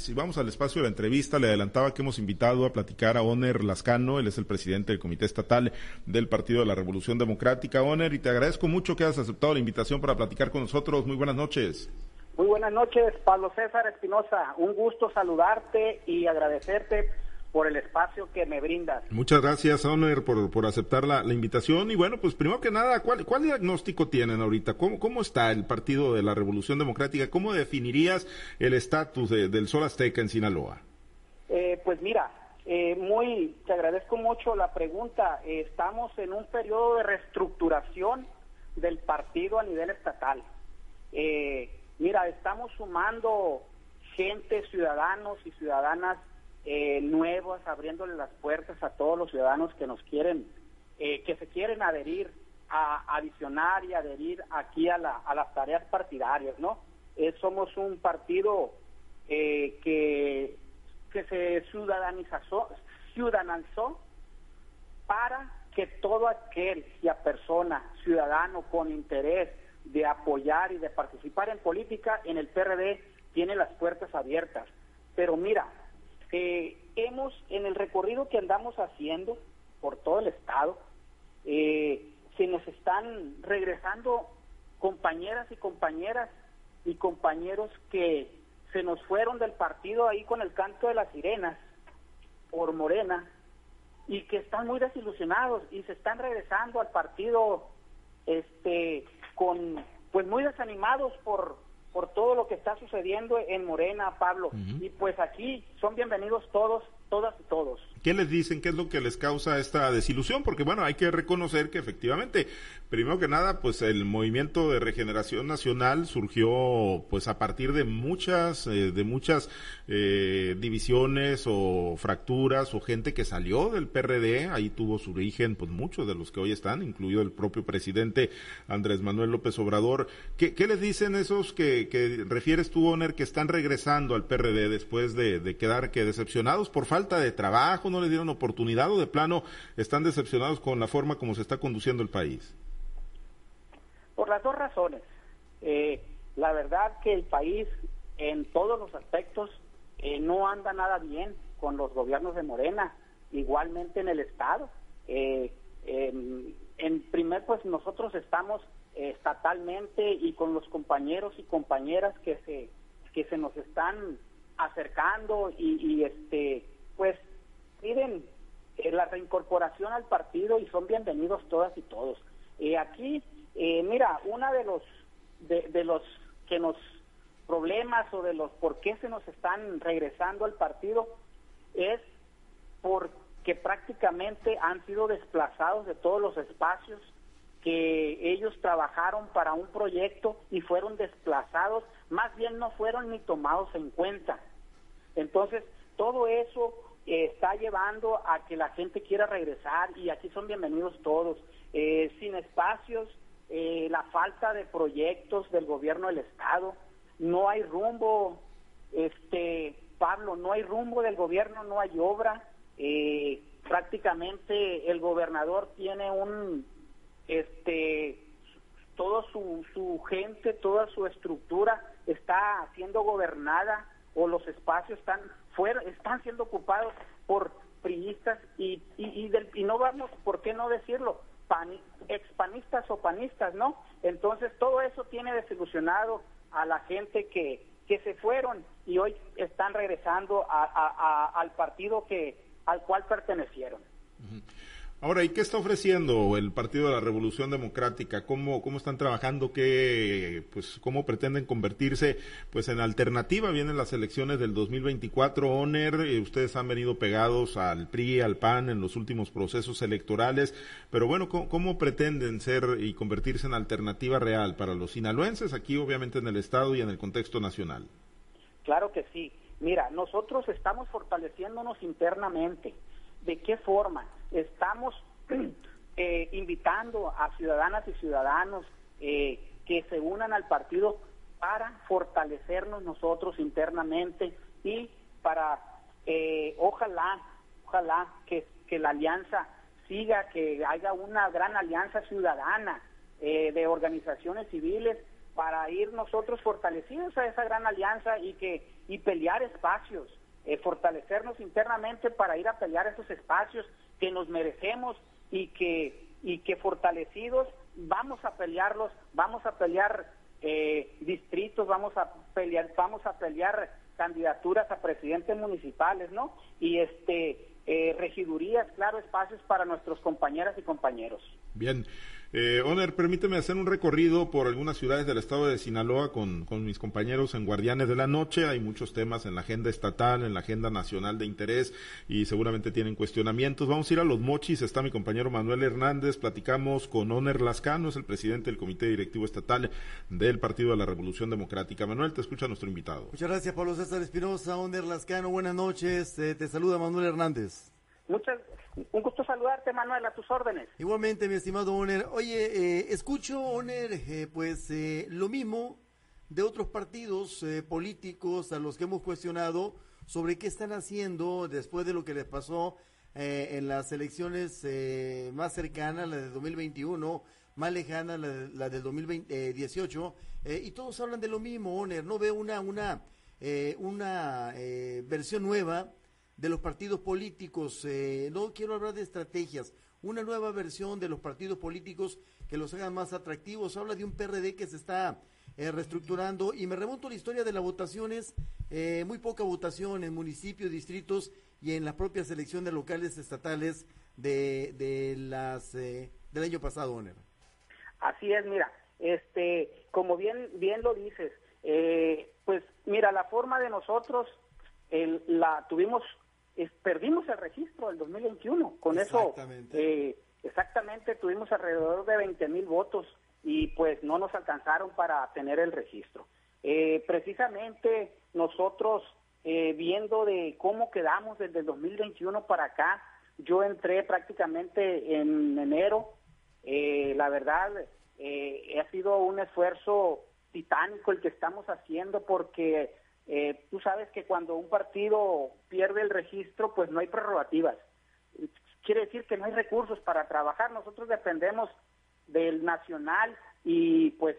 si vamos al espacio de la entrevista, le adelantaba que hemos invitado a platicar a Oner Lascano, él es el presidente del Comité Estatal del Partido de la Revolución Democrática. Oner, y te agradezco mucho que hayas aceptado la invitación para platicar con nosotros. Muy buenas noches. Muy buenas noches, Pablo César Espinosa. Un gusto saludarte y agradecerte por el espacio que me brindas. Muchas gracias, Oner, por, por aceptar la, invitación. Y bueno, pues primero que nada, ¿cuál, cuál diagnóstico tienen ahorita? ¿Cómo, ¿Cómo está el Partido de la Revolución Democrática? ¿Cómo definirías el estatus del Sol Azteca en Sinaloa? Eh, pues mira, eh, muy, te agradezco mucho la pregunta. estamos en un periodo de reestructuración del partido a nivel estatal. Eh, mira, estamos sumando gente, ciudadanos y ciudadanas eh, nuevas, abriéndole las puertas a todos los ciudadanos que nos quieren, eh, que se quieren adherir a adicionar y adherir aquí a, la, a las tareas partidarias, ¿no? Eh, somos un partido que, que se ciudadanizó, ciudadanizó para que todo aquel y a persona, ciudadano con interés de apoyar y de participar en política en el PRD tiene las puertas abiertas. Pero mira, eh, hemos, en el recorrido que andamos haciendo por todo el estado, eh, se nos están regresando compañeras y compañeras y compañeros que se nos fueron del partido ahí con el canto de las sirenas por Morena y que están muy desilusionados y se están regresando al partido este con pues muy desanimados por por todo lo que está sucediendo en Morena, Pablo. Y pues aquí son bienvenidos todos, todas y todos. ¿Qué les dicen? ¿Qué es lo que les causa esta desilusión? Porque bueno, hay que reconocer que efectivamente, primero que nada, pues el movimiento de regeneración nacional surgió pues a partir de muchas, eh, de muchas eh, divisiones o fracturas o gente que salió del PRD, ahí tuvo su origen pues muchos de los que hoy están, incluido el propio presidente Andrés Manuel López Obrador. ¿Qué, les dicen esos que, que refieres tú, Oner, que están regresando al PRD después de, de quedar que decepcionados por falta de trabajo? No le dieron oportunidad o de plano están decepcionados con la forma como se está conduciendo el país? Por las dos razones. Eh, la verdad que el país en todos los aspectos eh, no anda nada bien con los gobiernos de Morena, igualmente en el Estado. Eh, en primer, pues nosotros estamos estatalmente y con los compañeros y compañeras que se que se nos están acercando y, y este pues piden eh, la reincorporación al partido y son bienvenidos todas y todos. Eh, aquí, eh, mira, una de los de, los que nos problemas o de los por qué se nos están regresando al partido es porque prácticamente han sido desplazados de todos los espacios que ellos trabajaron para un proyecto y fueron desplazados, más bien no fueron ni tomados en cuenta. Entonces, todo eso está llevando a que la gente quiera regresar y aquí son bienvenidos todos. Eh, sin espacios, eh, la falta de proyectos del gobierno del Estado, no hay rumbo, este Pablo, no hay rumbo del gobierno, no hay obra. Eh, prácticamente el gobernador tiene un, este, toda su, su gente, toda su estructura está siendo gobernada o los espacios están fuera, están siendo ocupados por priistas y, y, y, no vamos, ¿por qué no decirlo? expanistas o panistas, ¿no? Entonces todo eso tiene desilusionado a la gente que, que se fueron y hoy están regresando a, al partido que al cual pertenecieron. Ahora, ¿y qué está ofreciendo el Partido de la Revolución Democrática? ¿Cómo, cómo están trabajando? ¿Qué, pues, ¿Cómo pretenden convertirse pues, en alternativa? Vienen las elecciones del 2024, ONER, eh, ustedes han venido pegados al PRI, al PAN en los últimos procesos electorales, pero bueno, ¿cómo, pretenden ser y convertirse en alternativa real para los sinaloenses, aquí obviamente en el Estado y en el contexto nacional? Claro que sí. Mira, nosotros estamos fortaleciéndonos internamente. ¿De qué forma? Estamos eh, invitando a ciudadanas y ciudadanos eh, que se unan al partido para fortalecernos nosotros internamente y para eh, ojalá, ojalá que, que, la alianza siga, que haya una gran alianza ciudadana de organizaciones civiles para ir nosotros fortalecidos a esa gran alianza y que y pelear espacios, eh, fortalecernos internamente para ir a pelear esos espacios que nos merecemos y que, y que fortalecidos vamos a pelearlos, vamos a pelear eh, distritos, vamos a pelear, vamos a pelear candidaturas a presidentes municipales, ¿no? Y este eh, regidurías, claro, espacios para nuestros compañeras y compañeros. Bien. Eh, Oner, permíteme hacer un recorrido por algunas ciudades del estado de Sinaloa con, con, mis compañeros en Guardianes de la Noche. Hay muchos temas en la agenda estatal, en la agenda nacional de interés y seguramente tienen cuestionamientos. Vamos a ir a los mochis. Está mi compañero Manuel Hernández. Platicamos con Oner Lascano, es el presidente del Comité Directivo Estatal del Partido de la Revolución Democrática. Manuel, te escucha nuestro invitado. Muchas gracias, Pablo César Espinosa. Oner Lascano, buenas noches. Eh, te saluda Manuel Hernández. Muchas, un gusto saludarte, Manuel, a tus órdenes. Igualmente, mi estimado Oner. Oye, eh, escucho, Oner, eh, pues eh, lo mismo de otros partidos políticos a los que hemos cuestionado sobre qué están haciendo después de lo que les pasó en las elecciones más cercanas, la de 2021, más lejana, la, de, la del 2018, y todos hablan de lo mismo, Oner. No veo una, una, una versión nueva de los partidos políticos. Eh, no quiero hablar de estrategias, una nueva versión de los partidos políticos que los hagan más atractivos. Habla de un PRD que se está eh, reestructurando y me remonto a la historia de las votaciones, eh, muy poca votación en municipios, distritos y en las propias elecciones locales estatales de, de las del año pasado, Oner. Así es, mira, este, como bien bien lo dices, pues mira, la forma de nosotros el, la tuvimos perdimos el registro del 2021. Con eso, eh, exactamente, tuvimos alrededor de 20 mil votos y pues no nos alcanzaron para tener el registro. Eh, precisamente nosotros, eh, viendo de cómo quedamos desde el 2021 para acá, yo entré prácticamente en enero. la verdad, ha sido un esfuerzo titánico el que estamos haciendo porque eh, tú sabes que cuando un partido pierde el registro, pues no hay prerrogativas. Quiere decir que no hay recursos para trabajar. Nosotros dependemos del nacional y pues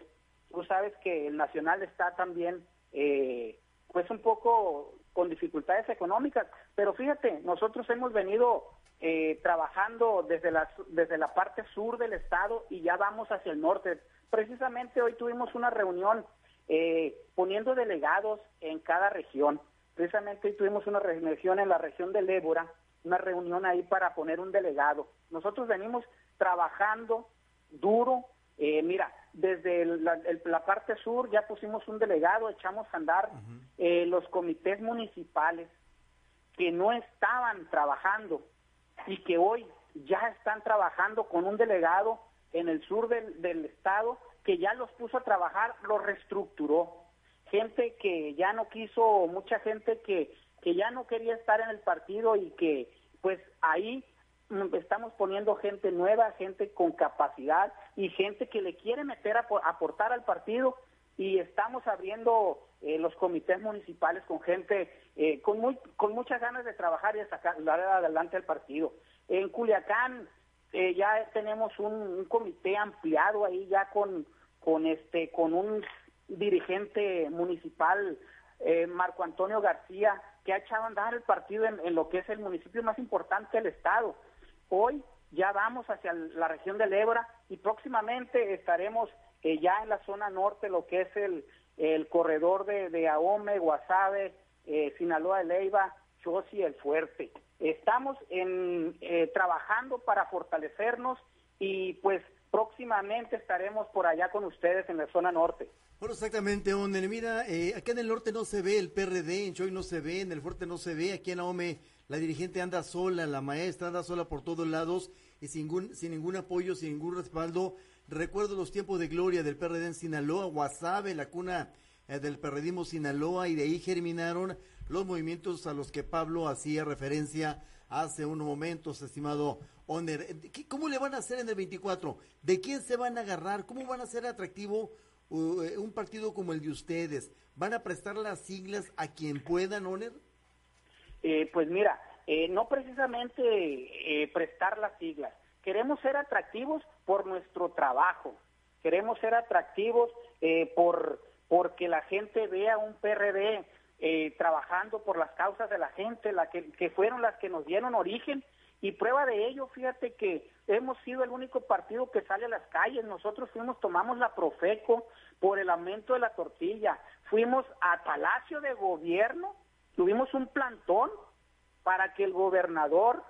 tú sabes que el nacional está también eh, pues un poco con dificultades económicas. Pero fíjate, nosotros hemos venido eh, trabajando desde la, desde la parte sur del estado y ya vamos hacia el norte. Precisamente hoy tuvimos una reunión eh, poniendo delegados en cada región. Precisamente hoy tuvimos una reunión en la región del Ébora, una reunión ahí para poner un delegado. Nosotros venimos trabajando duro. Eh, mira, desde la, parte sur ya pusimos un delegado, echamos a andar eh, los comités municipales que no estaban trabajando y que hoy ya están trabajando con un delegado en el sur del, del estado que ya los puso a trabajar, los reestructuró. Gente que ya no quiso, mucha gente que, que ya no quería estar en el partido y que pues ahí mm, estamos poniendo gente nueva, gente con capacidad y gente que le quiere meter a aportar al partido y estamos abriendo eh, los comités municipales con gente eh, con muy con muchas ganas de trabajar y de sacar adelante al partido. En Culiacán eh, ya tenemos un, comité ampliado ahí ya con, con este con un dirigente municipal eh, Marco Antonio García que ha echado a andar el partido en, lo que es el municipio más importante del estado. Hoy ya vamos hacia la región del Ebra y próximamente estaremos eh, ya en la zona norte, lo que es el, el corredor de, de Ahome, Guasave, Sinaloa de Leiva, Chosi, El Fuerte. Estamos en, eh, trabajando para fortalecernos y pues próximamente estaremos por allá con ustedes en la zona norte. Bueno, exactamente, donde mira, eh, acá en el norte no se ve el PRD, en Choy no se ve, en el fuerte no se ve, aquí en Ahome la dirigente anda sola, la maestra anda sola por todos lados y sin ningún, sin ningún apoyo, sin ningún respaldo. Recuerdo los tiempos de gloria del PRD en Sinaloa, Guasave, la cuna eh, del perredismo Sinaloa, y de ahí germinaron los movimientos a los que Pablo hacía referencia hace unos momentos, estimado Oner. ¿Cómo le van a hacer en el 24? ¿De quién se van a agarrar? ¿Cómo van a ser atractivo uh, eh, un partido como el de ustedes? ¿Van a prestar las siglas a quien puedan, Oner? Eh, pues mira, eh, no precisamente prestar las siglas. Queremos ser atractivos por nuestro trabajo. Queremos ser atractivos por porque la gente vea un PRD eh, trabajando por las causas de la gente, la que, fueron las que nos dieron origen. Y prueba de ello, fíjate que hemos sido el único partido que sale a las calles. Nosotros fuimos, tomamos la Profeco por el aumento de la tortilla. Fuimos a Palacio de Gobierno, tuvimos un plantón para que el gobernador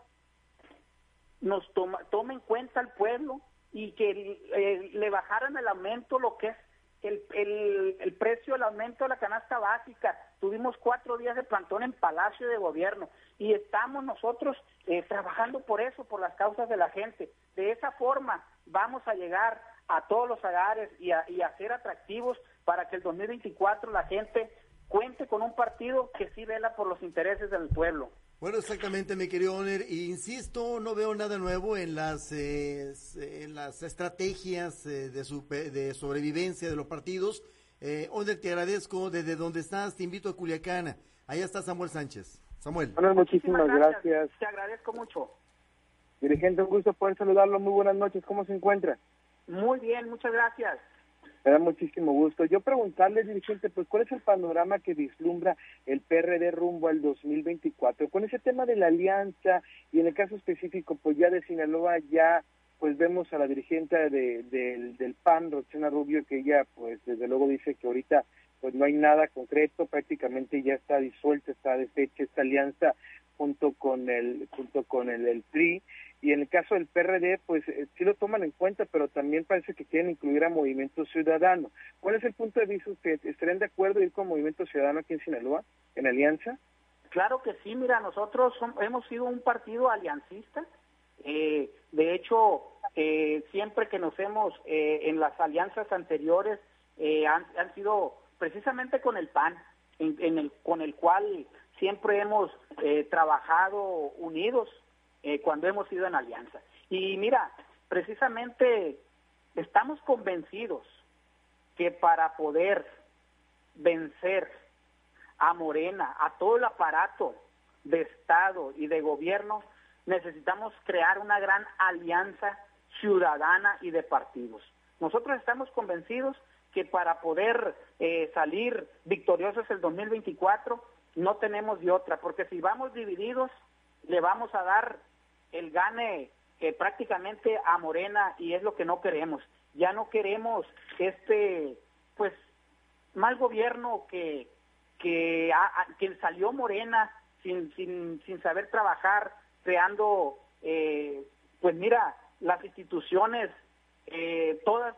nos toma, tome en cuenta al pueblo y que eh, le bajaran el aumento, lo que es el, el, el precio, el aumento de la canasta básica. Tuvimos cuatro días de plantón en Palacio de Gobierno y estamos nosotros eh, trabajando por eso, por las causas de la gente. De esa forma vamos a llegar a todos los hogares y a, y a ser atractivos para que el 2024 la gente cuente con un partido que sí vela por los intereses del pueblo. Bueno, exactamente, mi querido Oner. Insisto, no veo nada nuevo en las, eh, en las estrategias eh, de, su, de sobrevivencia de los partidos. Eh, Oner, te agradezco. Desde donde estás, te invito a Culiacán. Allá está Samuel Sánchez. Samuel. Bueno, muchísimas, gracias. Te agradezco mucho. Dirigente, un gusto poder saludarlo. Muy buenas noches. ¿Cómo se encuentra? Muy bien, muchas gracias. Me da muchísimo gusto. Yo preguntarle, dirigente, pues, ¿cuál es el panorama que vislumbra el PRD rumbo al 2024? Con ese tema de la alianza y en el caso específico, pues, ya de Sinaloa, ya, pues, vemos a la dirigente de, del PAN, Roxana Rubio, que ella, pues, desde luego dice que ahorita, pues, no hay nada concreto, prácticamente ya está disuelta, está deshecha esta alianza junto con el, junto con el, el PRI y en el caso del PRD, pues eh, sí lo toman en cuenta, pero también parece que quieren incluir a Movimiento Ciudadano. ¿Cuál es el punto de vista usted? ¿Estarían de acuerdo ir con Movimiento Ciudadano aquí en Sinaloa, en alianza? Claro que sí, mira, nosotros hemos sido un partido aliancista. Eh, de hecho, eh, siempre que nos hemos, eh, en las alianzas anteriores, eh, han, han, sido precisamente con el PAN, en el, con el cual siempre hemos eh, trabajado unidos eh, cuando hemos ido en alianza. Y mira, precisamente estamos convencidos que para poder vencer a Morena, a todo el aparato de Estado y de gobierno, necesitamos crear una gran alianza ciudadana y de partidos. Nosotros estamos convencidos que para poder eh, salir victoriosos el 2024 no tenemos de otra, porque si vamos divididos, le vamos a dar el gane eh, prácticamente a Morena y es lo que no queremos. Ya no queremos este, pues, mal gobierno que, que, a, salió Morena sin, sin, sin saber trabajar, creando, eh, pues mira, las instituciones, eh, todas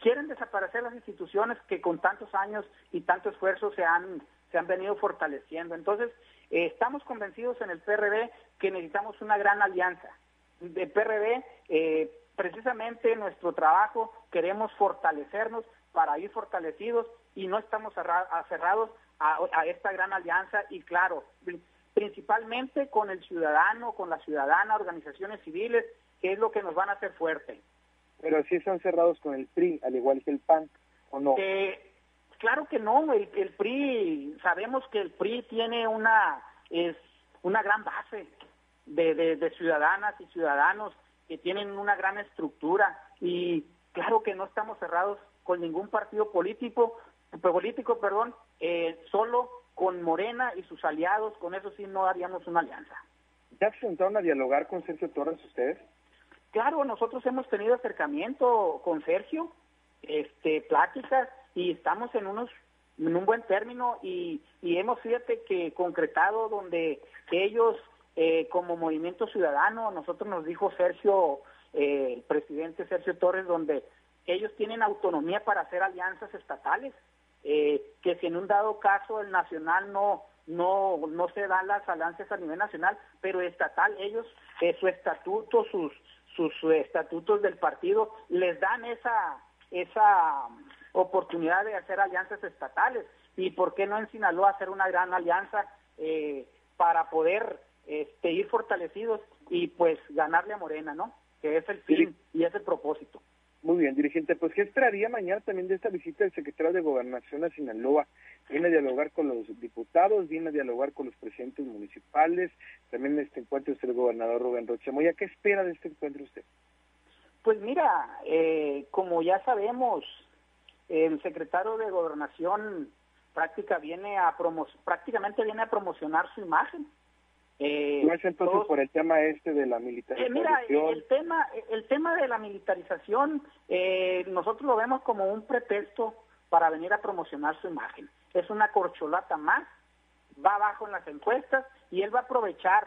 quieren desaparecer las instituciones que con tantos años y tanto esfuerzo se han, se han venido fortaleciendo. Entonces, eh, estamos convencidos en el PRD que necesitamos una gran alianza. De PRD, eh, precisamente nuestro trabajo queremos fortalecernos para ir fortalecidos y no estamos cerrados a, a esta gran alianza y claro, principalmente con el ciudadano, con la ciudadana, organizaciones civiles, que es lo que nos van a hacer fuerte. Pero sí están cerrados con el PRI, al igual que el PAN, ¿o no? Eh, claro que no, el, el PRI, sabemos que el PRI tiene una, es una gran base de, de, de ciudadanas y ciudadanos que tienen una gran estructura y claro que no estamos cerrados con ningún partido político, político, perdón, eh, solo con Morena y sus aliados, con eso sí no haríamos una alianza. ¿Ya se sentaron a dialogar con Sergio Torres ustedes? Claro, nosotros hemos tenido acercamiento con Sergio, este, pláticas, y estamos en unos en un buen término y, y hemos fíjate que concretado donde ellos eh, como movimiento ciudadano nosotros nos dijo Sergio eh, el presidente Sergio Torres donde ellos tienen autonomía para hacer alianzas estatales eh, que si en un dado caso el nacional no no no se dan las alianzas a nivel nacional pero estatal ellos eh, su estatuto sus sus estatutos del partido les dan esa esa oportunidad de hacer alianzas estatales y por qué no en Sinaloa hacer una gran alianza eh, para poder este, ir fortalecidos y pues ganarle a Morena, ¿no? Que es el fin y es el propósito. Muy bien, dirigente. Pues, ¿qué esperaría mañana también de esta visita del secretario de Gobernación a Sinaloa? Viene a dialogar con los diputados, viene a dialogar con los presidentes municipales, también este encuentro es el gobernador Rubén Rocha Moya. ¿Qué espera de este encuentro usted? Pues mira, eh, como ya sabemos, el secretario de Gobernación práctica viene a prácticamente viene a promocionar su imagen. Eh, ¿No es entonces por el tema este de la militarización? Eh, mira, el tema, el tema de la militarización, eh, nosotros lo vemos como un pretexto para venir a promocionar su imagen. Es una corcholata más, va abajo en las encuestas y él va a aprovechar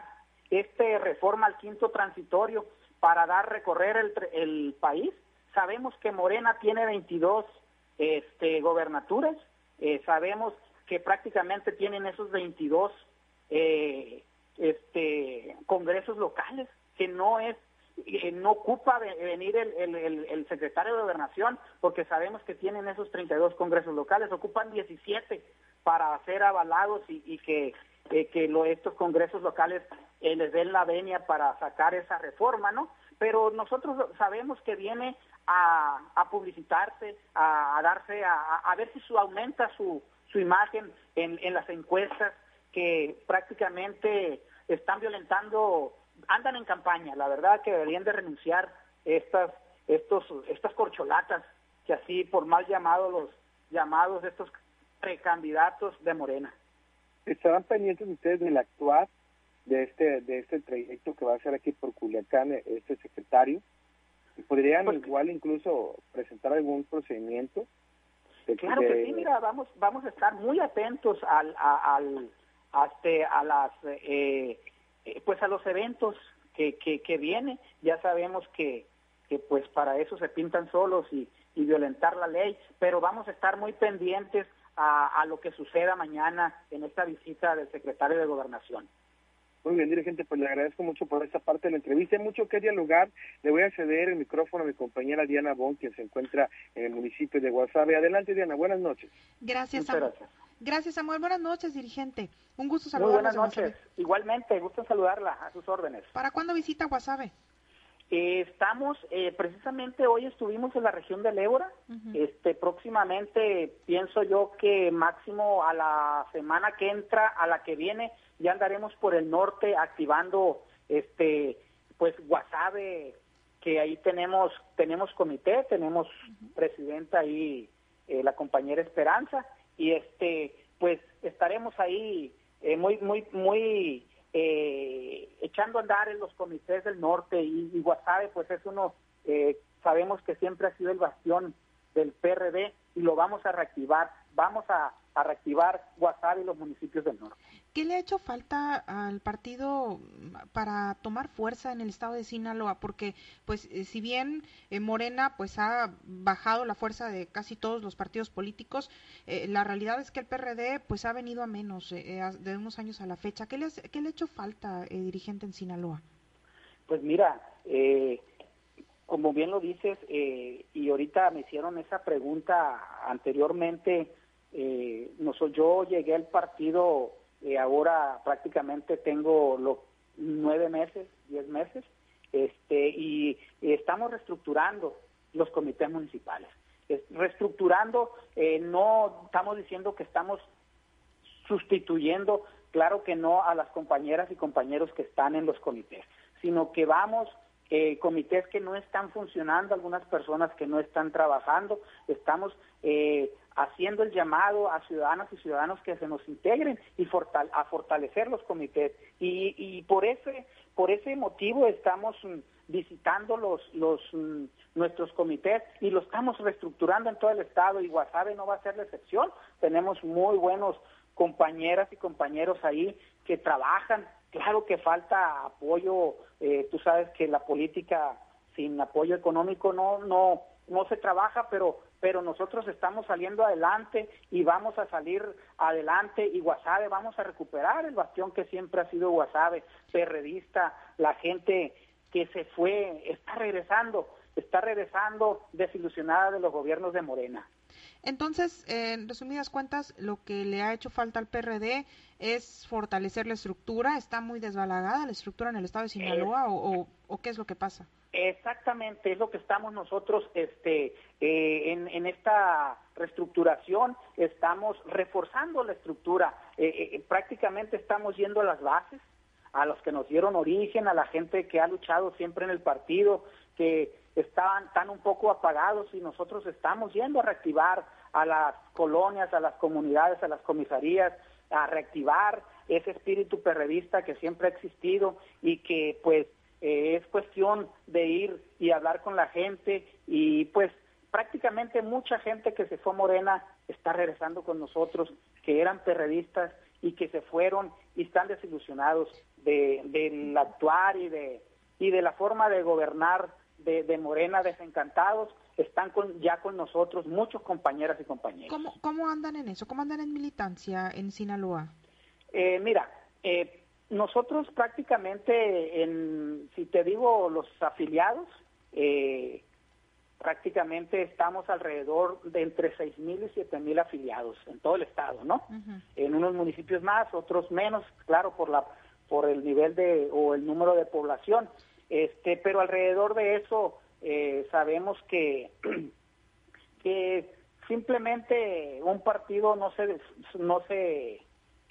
este reforma al quinto transitorio para dar recorrer el, el país. Sabemos que Morena tiene 22 este, gobernaturas, eh, sabemos que prácticamente tienen esos 22 eh, este, congresos locales, que no es eh, no ocupa venir el, secretario de gobernación porque sabemos que tienen esos 32 congresos locales, ocupan 17 para ser avalados y, que, eh, que estos congresos locales eh, les den la venia para sacar esa reforma, ¿no? Pero nosotros sabemos que viene a, a publicitarse, a, darse, a, a, ver si su, aumenta su, su imagen en, las encuestas que prácticamente están violentando, andan en campaña, la verdad que deberían de renunciar estas, estos, estas corcholatas que así por mal llamados los llamados estos precandidatos de Morena. ¿Estarán pendientes ustedes del actuar de este de este trayecto que va a ser aquí por Culiacán este secretario? ¿Podrían igual incluso presentar algún procedimiento? claro que sí, mira, vamos vamos a estar muy atentos al, al hasta a las eh, eh, pues a los eventos que, que, que viene ya sabemos que, que pues para eso se pintan solos y, y violentar la ley pero vamos a estar muy pendientes a, a lo que suceda mañana en esta visita del secretario de gobernación muy bien, dirigente, pues le agradezco mucho por esta parte de la entrevista. Hay mucho que dialogar. Le voy a ceder el micrófono a mi compañera Diana Bon, quien se encuentra en el municipio de Guasave. Adelante, Diana. Buenas noches. Gracias, Samuel. Gracias, Samuel. Buenas noches, dirigente. Un gusto saludarla. Muy buenas noches. Igualmente, gusto saludarla a sus órdenes. ¿Para cuándo visita Guasave? Eh, estamos, eh, precisamente hoy estuvimos en la región del Ébora. Este, próximamente pienso yo que máximo a la semana que entra, a la que viene, ya andaremos por el norte activando este pues Guasave que ahí tenemos tenemos comité tenemos presidenta ahí eh, la compañera Esperanza. Y este pues estaremos ahí eh, muy muy muy eh, echando a andar en los comités del norte y, y Guasave pues es uno sabemos que siempre ha sido el bastión del PRD y lo vamos a reactivar vamos a, a reactivar Guasave y los municipios del norte ¿Qué le ha hecho falta al partido para tomar fuerza en el estado de Sinaloa? Porque, pues, eh, si bien eh, Morena, pues, ha bajado la fuerza de casi todos los partidos políticos, eh, la realidad es que el PRD, pues, ha venido a menos de unos años a la fecha. ¿Qué le, qué le ha hecho falta, dirigente en Sinaloa? Pues mira, como bien lo dices, y ahorita me hicieron esa pregunta anteriormente, no, yo llegué al partido eh, ahora prácticamente tengo los nueve meses, diez meses, este, y, estamos reestructurando los comités municipales. reestructurando, eh, no estamos diciendo que estamos sustituyendo, claro que no, a las compañeras y compañeros que están en los comités, sino que vamos eh, comités que no están funcionando, algunas personas que no están trabajando, estamos eh, haciendo el llamado a ciudadanas y ciudadanos que se nos integren y a fortalecer los comités. Y, y por ese por ese motivo estamos mm, visitando los los mm, nuestros comités y lo estamos reestructurando en todo el estado y Guasave no va a ser la excepción. Tenemos muy buenos compañeras y compañeros ahí que trabajan. Claro que falta apoyo, eh, tú sabes que la política sin apoyo económico no no no se trabaja, pero pero nosotros estamos saliendo adelante y vamos a salir adelante y Guasave vamos a recuperar el bastión que siempre ha sido Guasave, perredista, la gente que se fue, está regresando, está regresando desilusionada de los gobiernos de Morena. Entonces, en resumidas cuentas, lo que le ha hecho falta al PRD es fortalecer la estructura. ¿Está muy desbalagada la estructura en el estado de Sinaloa o, o qué es lo que pasa? Exactamente, es lo que estamos nosotros este, eh, en, esta reestructuración, estamos reforzando la estructura, eh, eh, prácticamente estamos yendo a las bases, a los que nos dieron origen, a la gente que ha luchado siempre en el partido, que estaban tan un poco apagados y nosotros estamos yendo a reactivar a las colonias, a las comunidades, a las comisarías, a reactivar ese espíritu perredista que siempre ha existido y que pues eh, es cuestión de ir y hablar con la gente y pues prácticamente mucha gente que se fue a Morena está regresando con nosotros, que eran perredistas y que se fueron y están desilusionados de, del actuar y de, y de la forma de gobernar de, de Morena, desencantados, están con, ya con nosotros muchos compañeras y compañeros. ¿Cómo, ¿Cómo andan en eso? ¿Cómo andan en militancia en Sinaloa? Eh, mira, eh, nosotros prácticamente, en, si te digo los afiliados, eh, prácticamente estamos alrededor de entre 6.000 y 7.000 afiliados en todo el estado, ¿no? En unos municipios más, otros menos, claro, por la por el nivel de o el número de población, este, pero alrededor de eso eh, sabemos que que simplemente un partido no se no se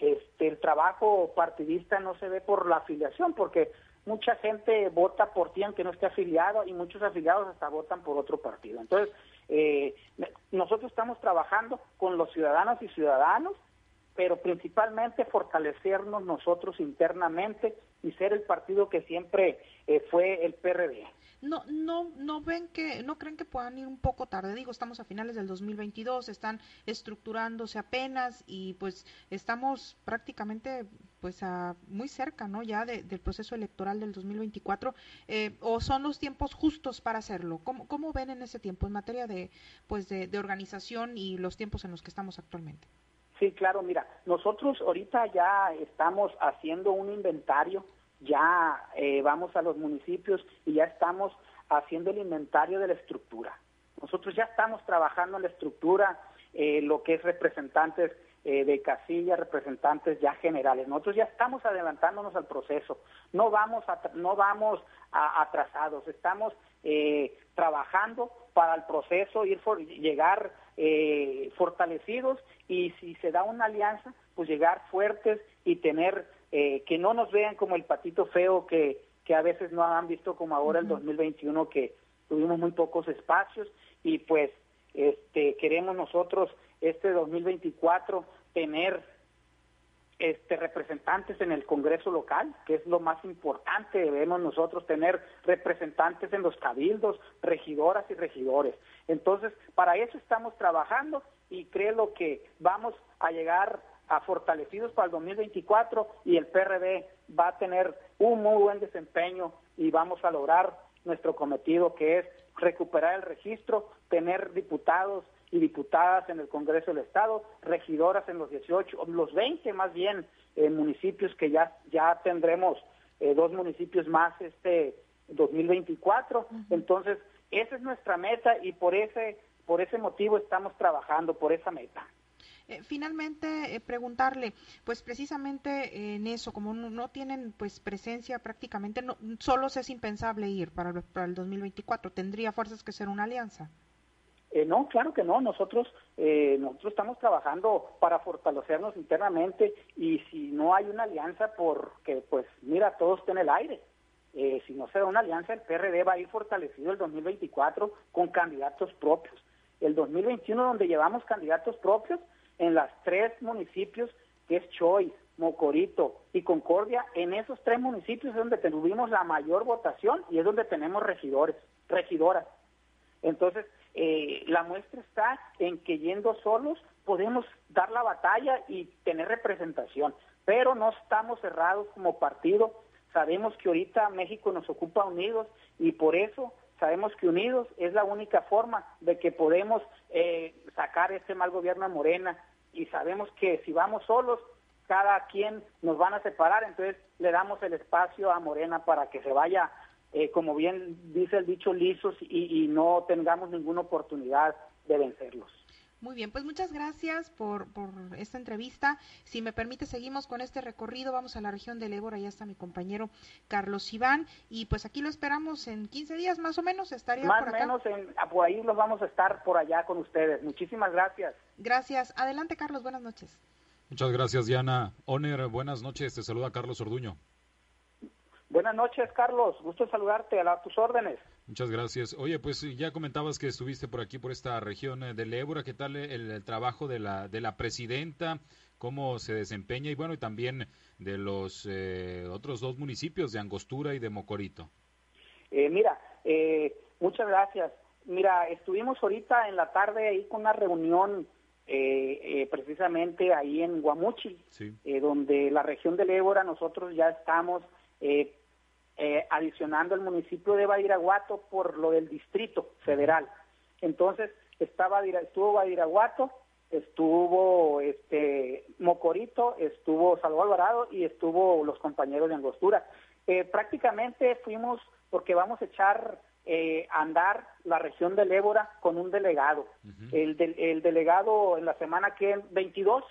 este el trabajo partidista no se ve por la afiliación porque mucha gente vota por ti aunque no esté afiliado y muchos afiliados hasta votan por otro partido. Entonces, eh, nosotros estamos trabajando con los ciudadanos y ciudadanos, pero principalmente fortalecernos nosotros internamente y ser el partido que siempre eh, fue el PRD no, no, no ven que, no creen que puedan ir un poco tarde. Digo, estamos a finales del 2022, están estructurándose apenas y pues estamos prácticamente pues muy cerca, ¿no? Ya del proceso electoral del 2024. Eh, ¿O son los tiempos justos para hacerlo? ¿Cómo, ¿Cómo ven en ese tiempo en materia de, pues de, de organización y los tiempos en los que estamos actualmente? Sí, claro, mira, nosotros ahorita ya estamos haciendo un inventario ya eh, vamos a los municipios y ya estamos haciendo el inventario de la estructura. Nosotros ya estamos trabajando en la estructura, eh, lo que es representantes eh, de casilla, representantes ya generales. Nosotros ya estamos adelantándonos al proceso, no vamos, a, no vamos atrasados, estamos trabajando para el proceso, ir for, llegar fortalecidos y si se da una alianza, pues llegar fuertes y tener eh, que no nos vean como el patito feo que, que a veces no han visto como ahora el 2021 que tuvimos muy pocos espacios y pues este queremos nosotros este 2024 tener este representantes en el Congreso local, que es lo más importante, debemos nosotros tener representantes en los cabildos, regidoras y regidores. Entonces, para eso estamos trabajando y creo que vamos a llegar a fortalecidos para el 2024 y el PRD va a tener un muy buen desempeño y vamos a lograr nuestro cometido que es recuperar el registro, tener diputados y diputadas en el Congreso del Estado, regidoras en los 18, los 20 más bien eh, municipios que ya ya tendremos eh, dos municipios más este 2024. Entonces, esa es nuestra meta y por ese por ese motivo estamos trabajando por esa meta. Eh, finalmente, eh, preguntarle, pues precisamente en eso, como no, tienen pues presencia prácticamente, no, solo es impensable ir para, para el 2024, ¿tendría fuerzas que ser una alianza? Eh, no, claro que no. Nosotros eh, nosotros estamos trabajando para fortalecernos internamente y si no hay una alianza, porque pues mira, todo está en el aire. Eh, si no se da una alianza, el PRD va a ir fortalecido el 2024 con candidatos propios. El 2021, donde llevamos candidatos propios, en las tres municipios que es Choy, Mocorito y Concordia, en esos tres municipios es donde tuvimos la mayor votación y es donde tenemos regidores, regidoras. Entonces, eh, la muestra está en que yendo solos podemos dar la batalla y tener representación, pero no estamos cerrados como partido. Sabemos que ahorita México nos ocupa unidos y por eso sabemos que unidos es la única forma de que podemos eh, sacar este mal gobierno a Morena y sabemos que si vamos solos, cada quien nos van a separar, entonces le damos el espacio a Morena para que se vaya, eh, como bien dice el dicho, lisos y, y no tengamos ninguna oportunidad de vencerlos. Muy bien, pues muchas gracias por, por esta entrevista. Si me permite, seguimos con este recorrido. Vamos a la región del Ébora, ya está mi compañero Carlos Iván. Y pues aquí lo esperamos en 15 días más o menos. Estaría más o menos, en, por ahí los vamos a estar por allá con ustedes. Muchísimas gracias. Gracias. Adelante, Carlos. Buenas noches. Muchas gracias, Diana. Oner, buenas noches. Te saluda Carlos Orduño. Buenas noches, Carlos. Gusto saludarte a tus órdenes. Muchas gracias. Oye, pues ya comentabas que estuviste por aquí, por esta región eh, del Ébora. ¿Qué tal el, trabajo de la, de la presidenta? ¿Cómo se desempeña? Y bueno, y también de los eh, otros dos municipios de Angostura y de Mocorito. Eh, mira, muchas gracias. Mira, estuvimos ahorita en la tarde ahí con una reunión precisamente ahí en Guamuchi, donde la región del Ébora nosotros ya estamos eh, adicionando el municipio de Badiraguato por lo del distrito federal. Entonces, estaba, estuvo Badiraguato, estuvo este Mocorito, estuvo Salvador Alvarado y estuvo los compañeros de Angostura. Eh, prácticamente fuimos, porque vamos a echar eh, a andar la región del Ébora con un delegado. el, el delegado en la semana que 22,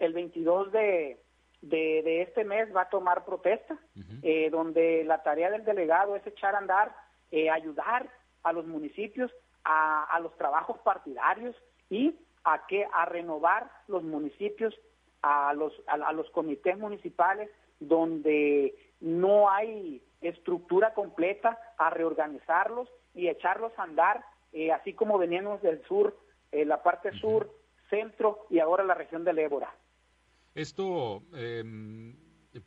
el 22 de, de, este mes va a tomar protesta, eh, donde la tarea del delegado es echar a andar, eh, ayudar a los municipios a, los trabajos partidarios y a que a renovar los municipios, a los, a, los comités municipales donde no hay estructura completa, a reorganizarlos y echarlos a andar, eh, así como veníamos del sur, la parte sur, centro y ahora la región del Ébora. Esto, eh,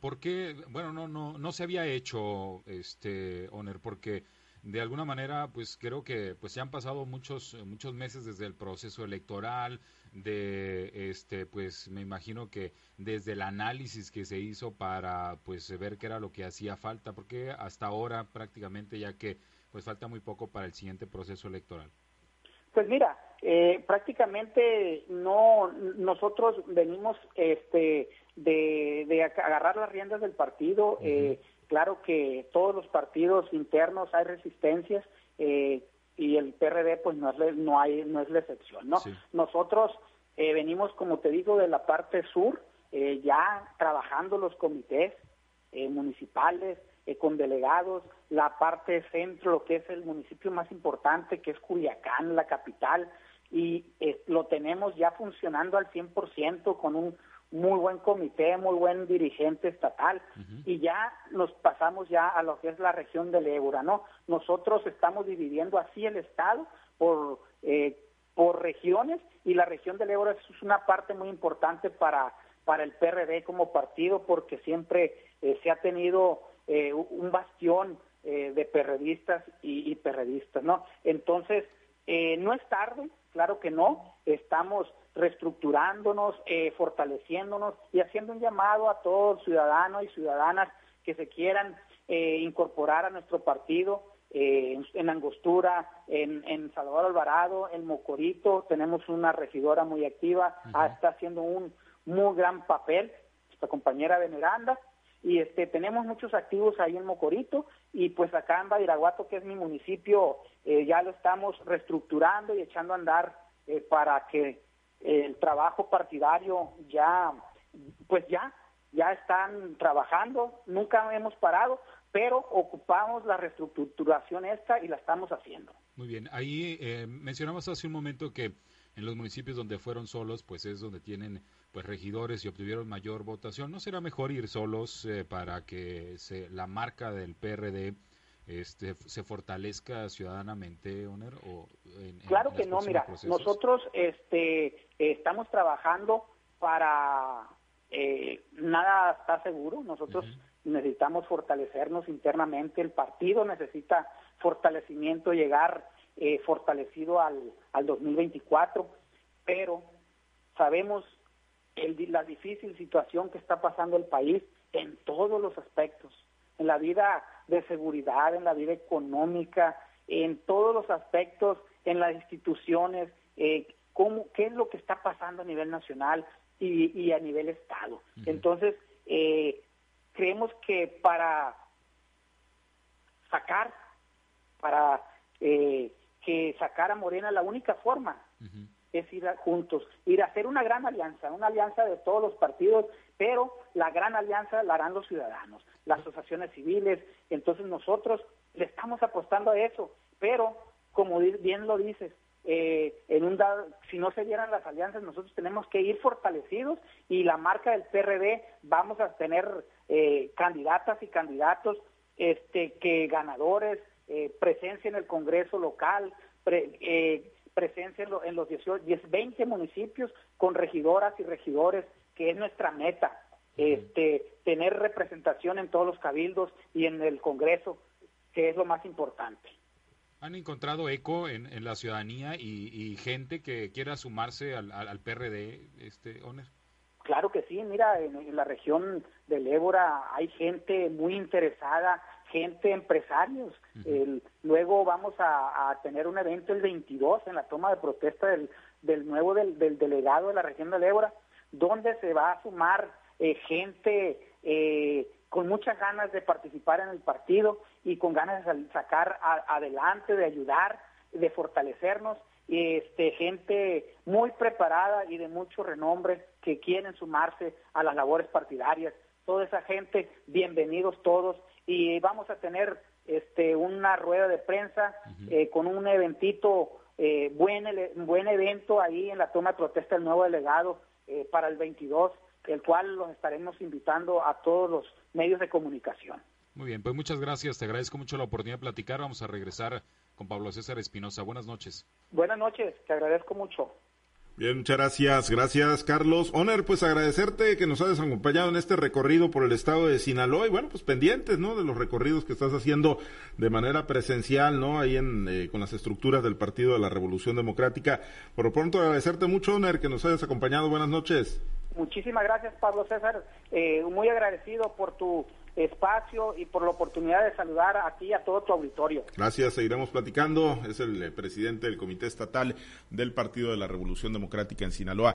¿por qué? Bueno, no, no, no se había hecho, este, Oner, porque de alguna manera, pues creo que pues se han pasado muchos, muchos meses desde el proceso electoral, de, este, pues me imagino que desde el análisis que se hizo para, pues ver qué era lo que hacía falta, porque hasta ahora prácticamente ya que, pues falta muy poco para el siguiente proceso electoral. Pues mira, eh, prácticamente no nosotros venimos este de, agarrar las riendas del partido eh, claro que todos los partidos internos hay resistencias eh, y el PRD pues no es no hay no es la excepción no nosotros venimos como te digo de la parte sur ya trabajando los comités municipales con delegados la parte centro lo que es el municipio más importante que es Culiacán la capital y eh, lo tenemos ya funcionando al 100% con un muy buen comité, muy buen dirigente estatal y ya nos pasamos ya a lo que es la región del Ébora, ¿no? Nosotros estamos dividiendo así el estado por eh, por regiones y la región del Ébora es una parte muy importante para para el PRD como partido porque siempre eh, se ha tenido un bastión de perredistas y, y perredistas, ¿no? Entonces, no es tarde, Claro que no, estamos reestructurándonos, eh, fortaleciéndonos y haciendo un llamado a todos ciudadanos y ciudadanas que se quieran eh, incorporar a nuestro partido eh, en, Angostura, en, Salvador Alvarado, en Mocorito, tenemos una regidora muy activa, ah, está haciendo un muy gran papel, nuestra compañera Veneranda, y este tenemos muchos activos ahí en Mocorito y pues acá en Badiraguato que es mi municipio eh, ya lo estamos reestructurando y echando a andar eh, para que el trabajo partidario ya pues ya ya están trabajando. Nunca hemos parado pero ocupamos la reestructuración esta y la estamos haciendo. Muy bien. Ahí eh, mencionamos hace un momento que en los municipios donde fueron solos pues es donde tienen pues regidores y obtuvieron mayor votación. ¿No será mejor ir solos eh, para que se, la marca del PRD este, se fortalezca ciudadanamente, Oner? O claro que no, mira, nosotros este, estamos trabajando para... Eh, nada está seguro, nosotros necesitamos fortalecernos internamente, el partido necesita fortalecimiento, llegar eh, fortalecido al, al 2024, pero sabemos la difícil situación que está pasando el país en todos los aspectos, en la vida de seguridad, en la vida económica, en todos los aspectos, en las instituciones, eh, cómo, qué es lo que está pasando a nivel nacional y, a nivel Estado. Entonces, eh, creemos que para sacar, para eh, que sacar a Morena la única forma es ir juntos, ir a hacer una gran alianza, una alianza de todos los partidos, pero la gran alianza la harán los ciudadanos, las asociaciones civiles, entonces nosotros le estamos apostando a eso, pero como bien lo dices, eh, en un dado, si no se dieran las alianzas, nosotros tenemos que ir fortalecidos y la marca del PRD vamos a tener eh, candidatas y candidatos este, que ganadores, eh, presencia en el Congreso local, presencia en, los 18, 20 municipios con regidoras y regidores, que es nuestra meta, este, tener representación en todos los cabildos y en el Congreso, que es lo más importante. ¿Han encontrado eco en, la ciudadanía y, gente que quiera sumarse al, al, PRD, este, Oner? Claro que sí, mira, en, la región del Ébora hay gente muy interesada, gente, empresarios. luego vamos a, tener un evento el 22 en la toma de protesta del, del nuevo del, delegado de la región del Ébora, donde se va a sumar eh, gente eh, con muchas ganas de participar en el partido y con ganas de sacar adelante, de ayudar, de fortalecernos, este, gente muy preparada y de mucho renombre que quieren sumarse a las labores partidarias. Toda esa gente, bienvenidos todos y vamos a tener este, una rueda de prensa eh, con un eventito, eh, buen, buen evento ahí en la toma de protesta del nuevo delegado eh, para el 22 el cual los estaremos invitando a todos los medios de comunicación. Muy bien, pues muchas gracias, te agradezco mucho la oportunidad de platicar. Vamos a regresar con Pablo César Espinosa. Buenas noches. Buenas noches, te agradezco mucho. Bien, muchas gracias. Gracias, Carlos. Oner, pues agradecerte que nos hayas acompañado en este recorrido por el estado de Sinaloa y bueno, pues pendientes, ¿no? De los recorridos que estás haciendo de manera presencial, ¿no? Ahí en, eh, con las estructuras del Partido de la Revolución Democrática. Por lo pronto, agradecerte mucho, Oner, que nos hayas acompañado. Buenas noches. Muchísimas gracias, Pablo César. Eh, muy agradecido por tu espacio y por la oportunidad de saludar a ti y a todo tu auditorio. Gracias, seguiremos platicando. Es el eh, presidente del Comité Estatal del Partido de la Revolución Democrática en Sinaloa.